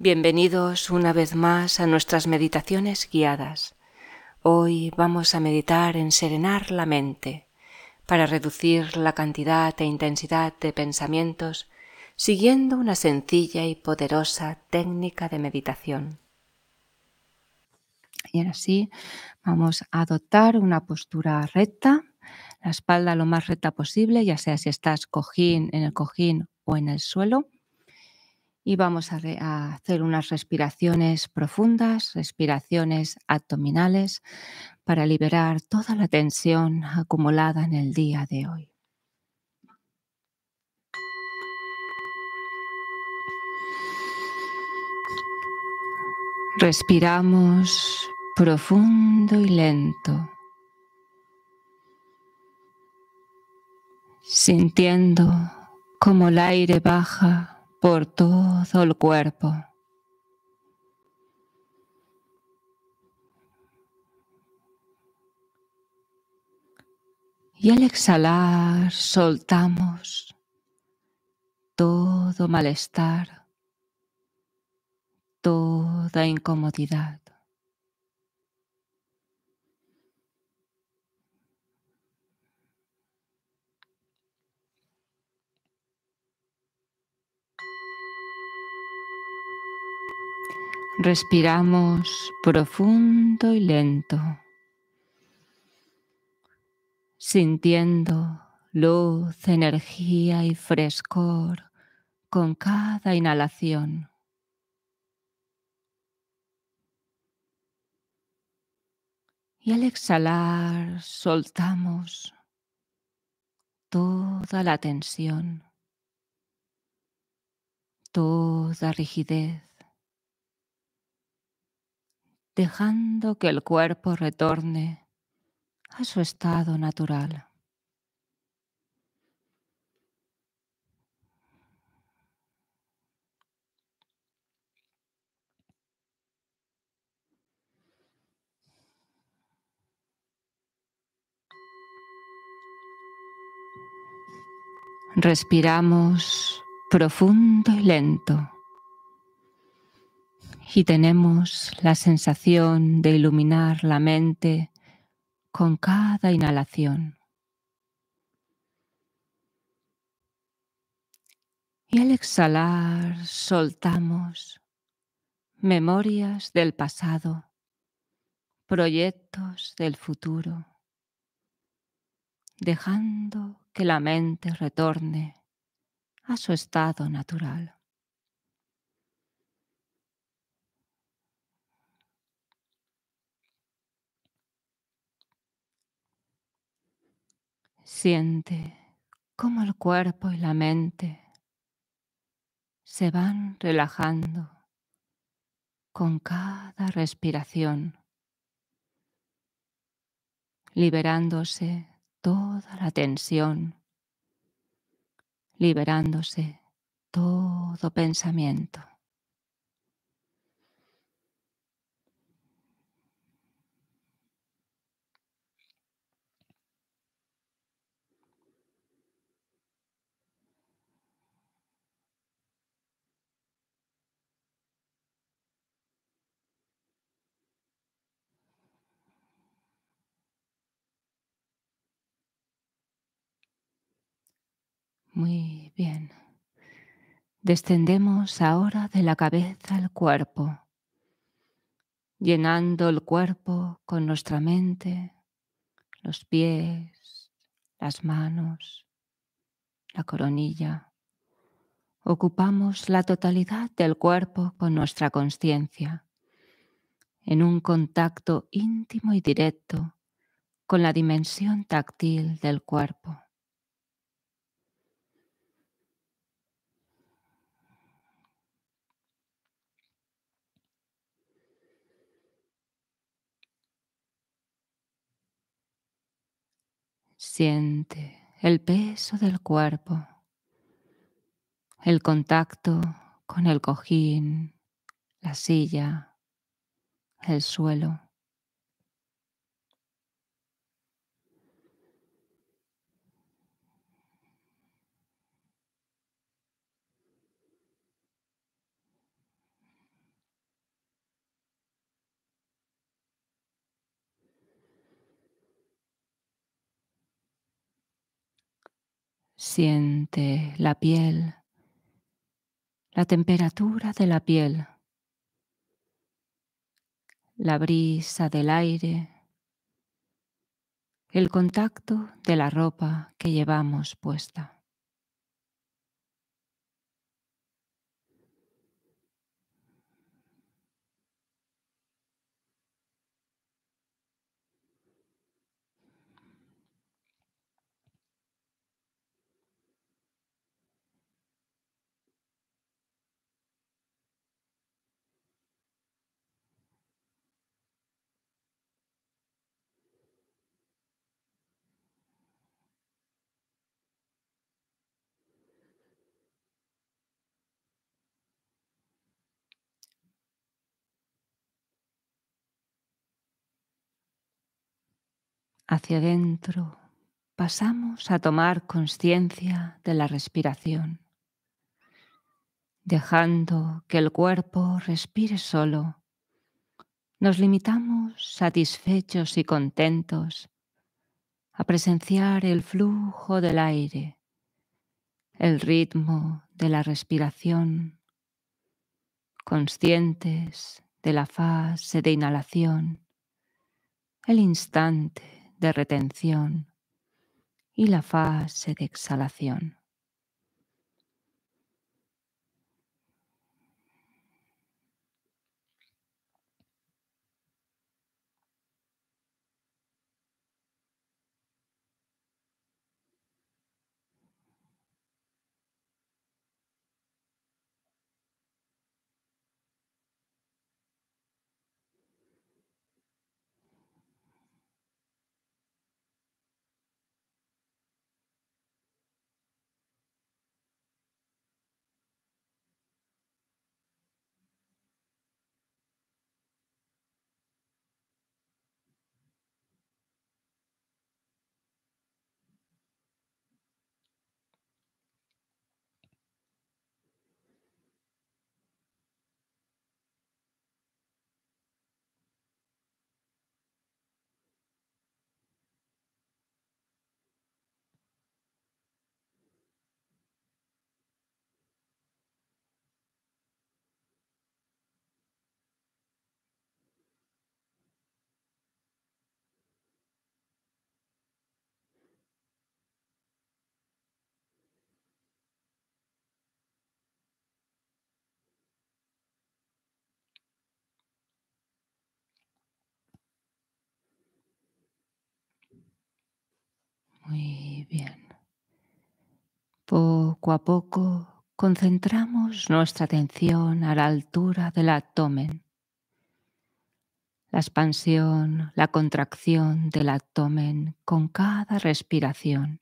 Bienvenidos una vez más a nuestras meditaciones guiadas. Hoy vamos a meditar en serenar la mente para reducir la cantidad e intensidad de pensamientos siguiendo una sencilla y poderosa técnica de meditación. Y ahora sí, vamos a adoptar una postura recta, la espalda lo más recta posible, ya sea si estás cojín en el cojín o en el suelo y vamos a, hacer unas respiraciones profundas, respiraciones abdominales para liberar toda la tensión acumulada en el día de hoy. Respiramos profundo y lento, sintiendo como el aire baja por todo el cuerpo. Y al exhalar soltamos todo malestar, toda incomodidad. Respiramos profundo y lento, sintiendo luz, energía y frescor con cada inhalación. Y al exhalar soltamos toda la tensión, toda rigidez dejando que el cuerpo retorne a su estado natural. Respiramos profundo y lento y tenemos la sensación de iluminar la mente con cada inhalación. Y al exhalar soltamos memorias del pasado, proyectos del futuro, dejando que la mente retorne a su estado natural. Siente cómo el cuerpo y la mente se van relajando con cada respiración, liberándose toda la tensión, liberándose todo pensamiento. Muy bien. Descendemos ahora de la cabeza al cuerpo, llenando el cuerpo con nuestra mente, los pies, las manos, la coronilla. Ocupamos la totalidad del cuerpo con nuestra conciencia, en un contacto íntimo y directo con la dimensión táctil del cuerpo. Siente el peso del cuerpo, el contacto con el cojín, la silla, el suelo. Siente la piel, la temperatura de la piel, la brisa del aire, el contacto de la ropa que llevamos puesta. Hacia adentro, pasamos a tomar conciencia de la respiración, dejando que el cuerpo respire solo. Nos limitamos satisfechos y contentos a presenciar el flujo del aire, el ritmo de la respiración, conscientes de la fase de inhalación, el instante de retención y la fase de exhalación. Muy bien. Poco a poco concentramos nuestra atención a la altura del abdomen. La expansión, la contracción del abdomen con cada respiración.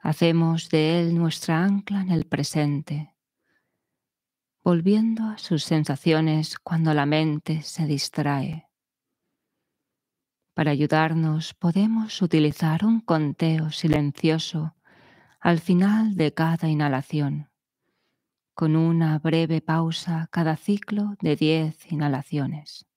Hacemos de él nuestra ancla en el presente, volviendo a sus sensaciones cuando la mente se distrae. Para ayudarnos podemos utilizar un conteo silencioso al final de cada inhalación, con una breve pausa cada ciclo de 10 inhalaciones.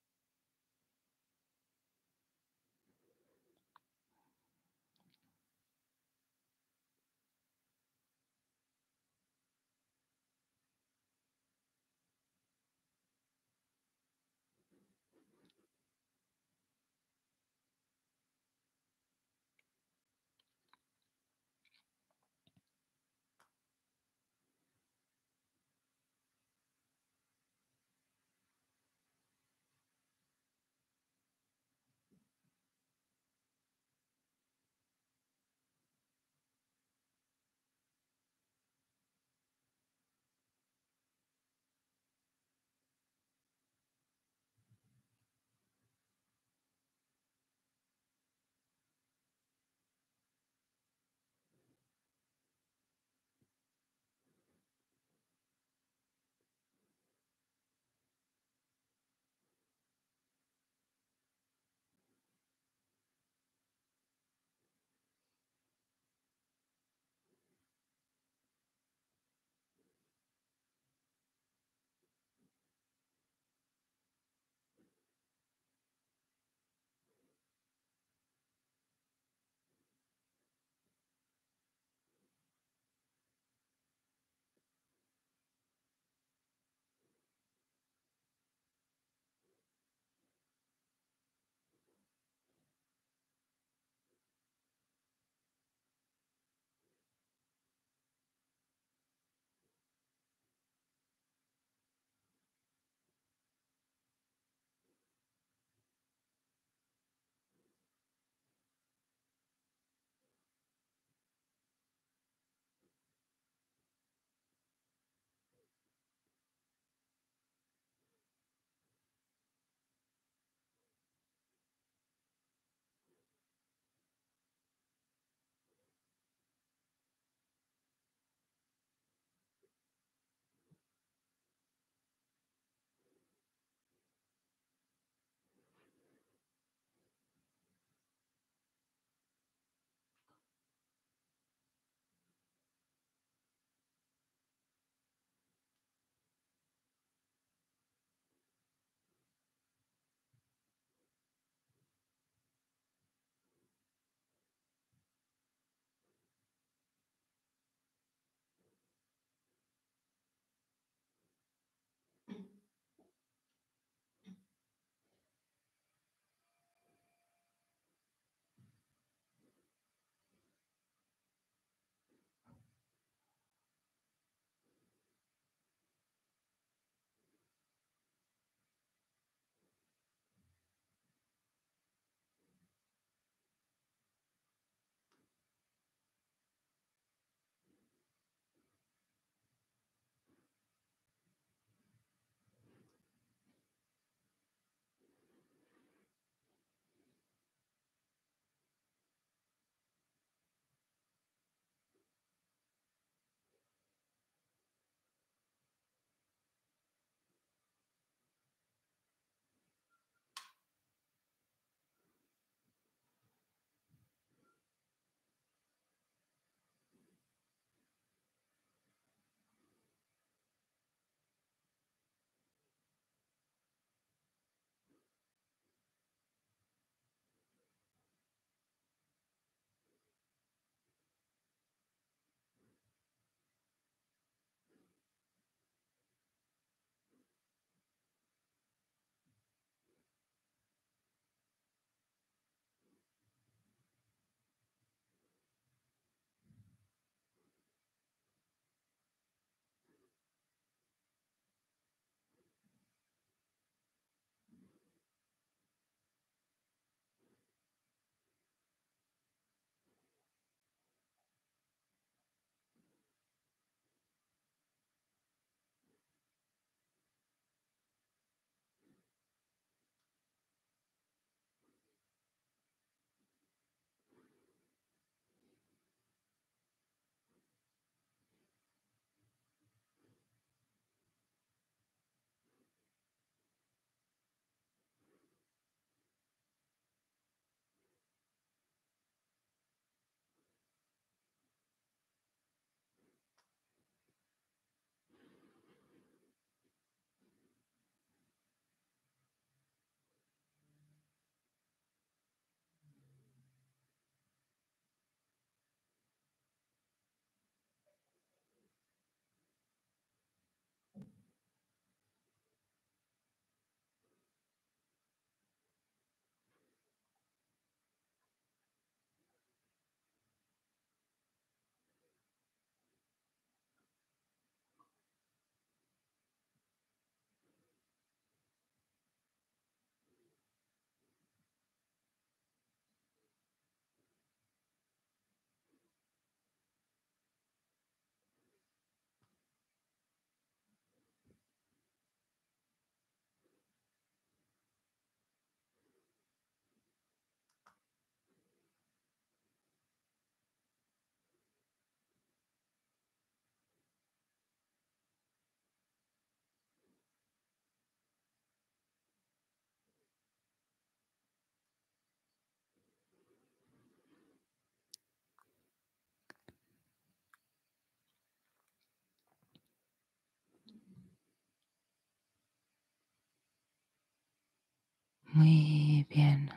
Muy bien.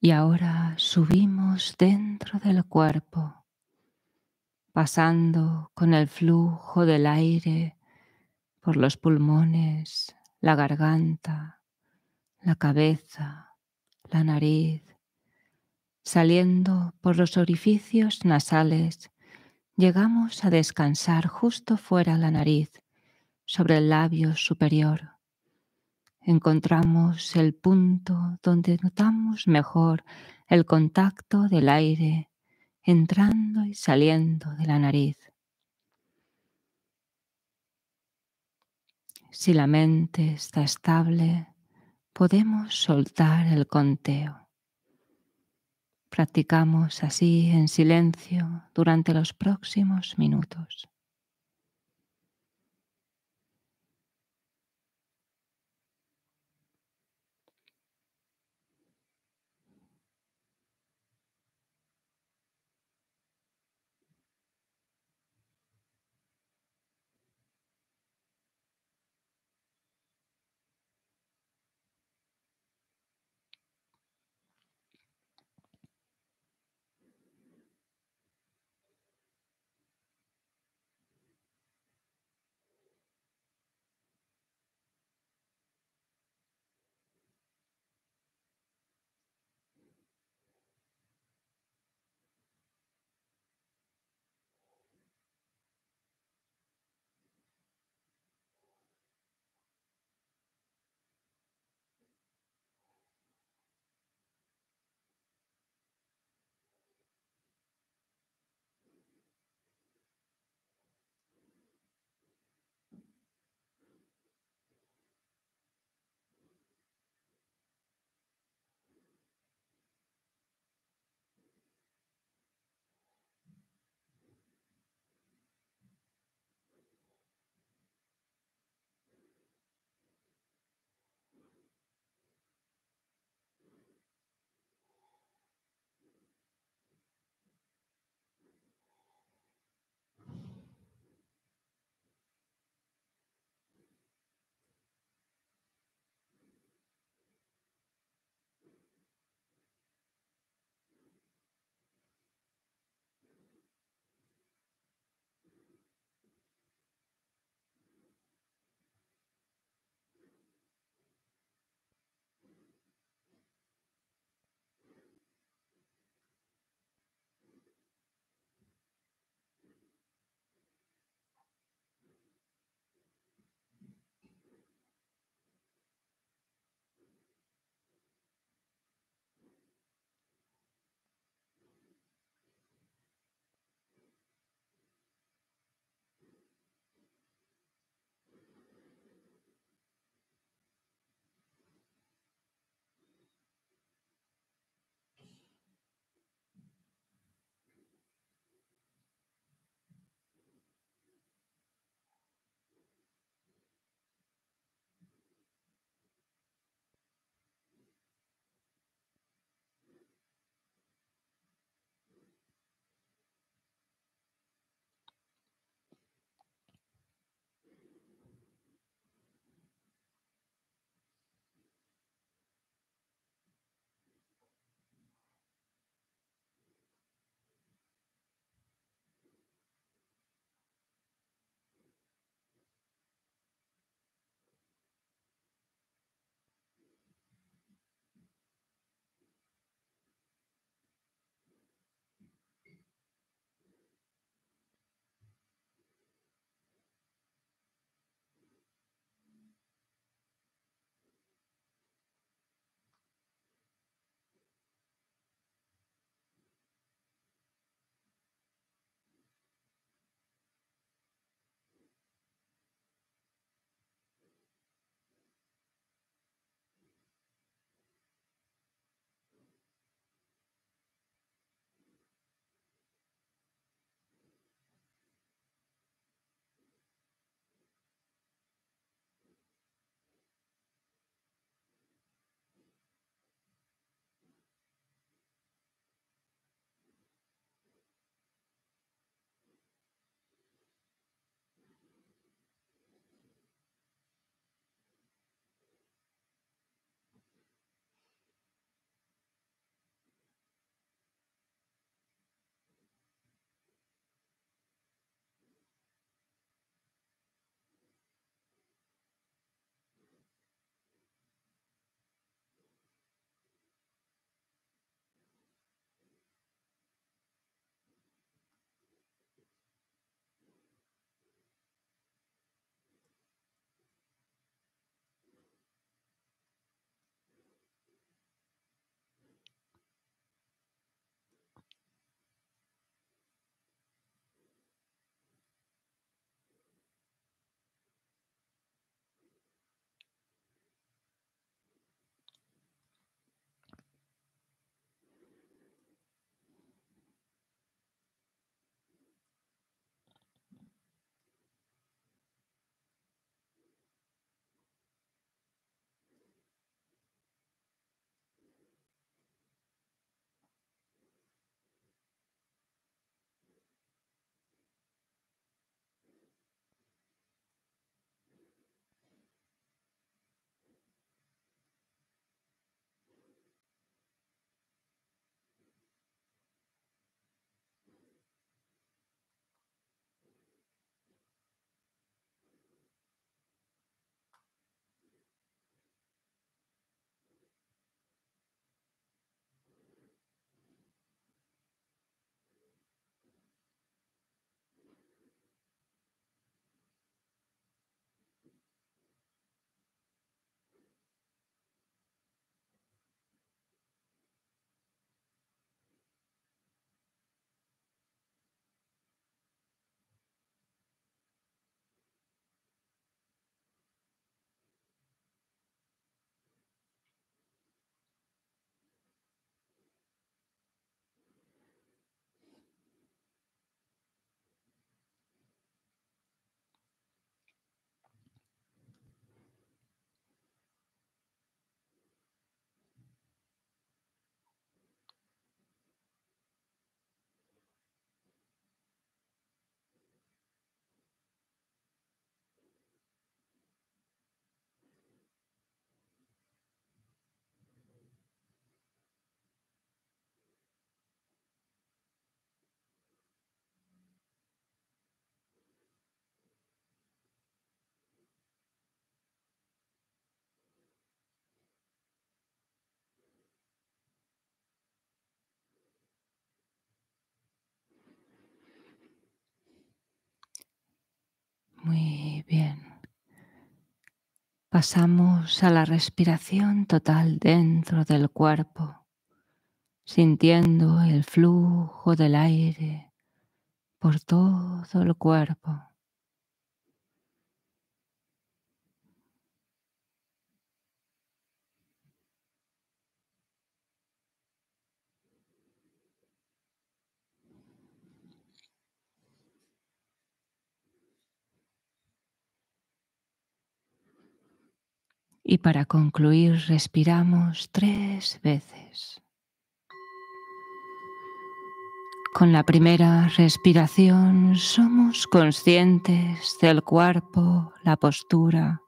Y ahora subimos dentro del cuerpo, pasando con el flujo del aire por los pulmones, la garganta, la cabeza, la nariz, saliendo por los orificios nasales, llegamos a descansar justo fuera la nariz, sobre el labio superior encontramos el punto donde notamos mejor el contacto del aire entrando y saliendo de la nariz. Si la mente está estable, podemos soltar el conteo. Practicamos así en silencio durante los próximos minutos. Bien. Pasamos a la respiración total dentro del cuerpo, sintiendo el flujo del aire por todo el cuerpo. Y para concluir, respiramos tres veces. Con la primera respiración somos conscientes del cuerpo, la postura.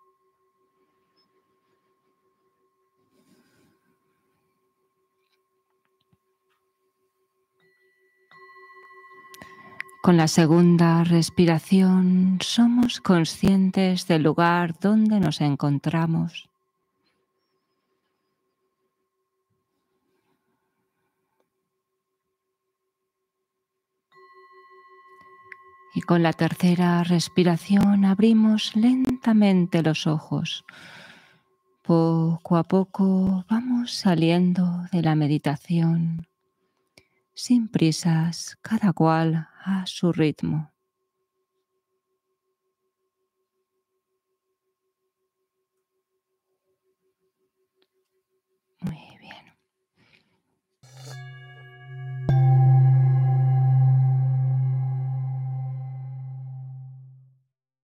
Con la segunda respiración somos conscientes del lugar donde nos encontramos. Y con la tercera respiración abrimos lentamente los ojos. Poco a poco vamos saliendo de la meditación, sin prisas, cada cual a su ritmo.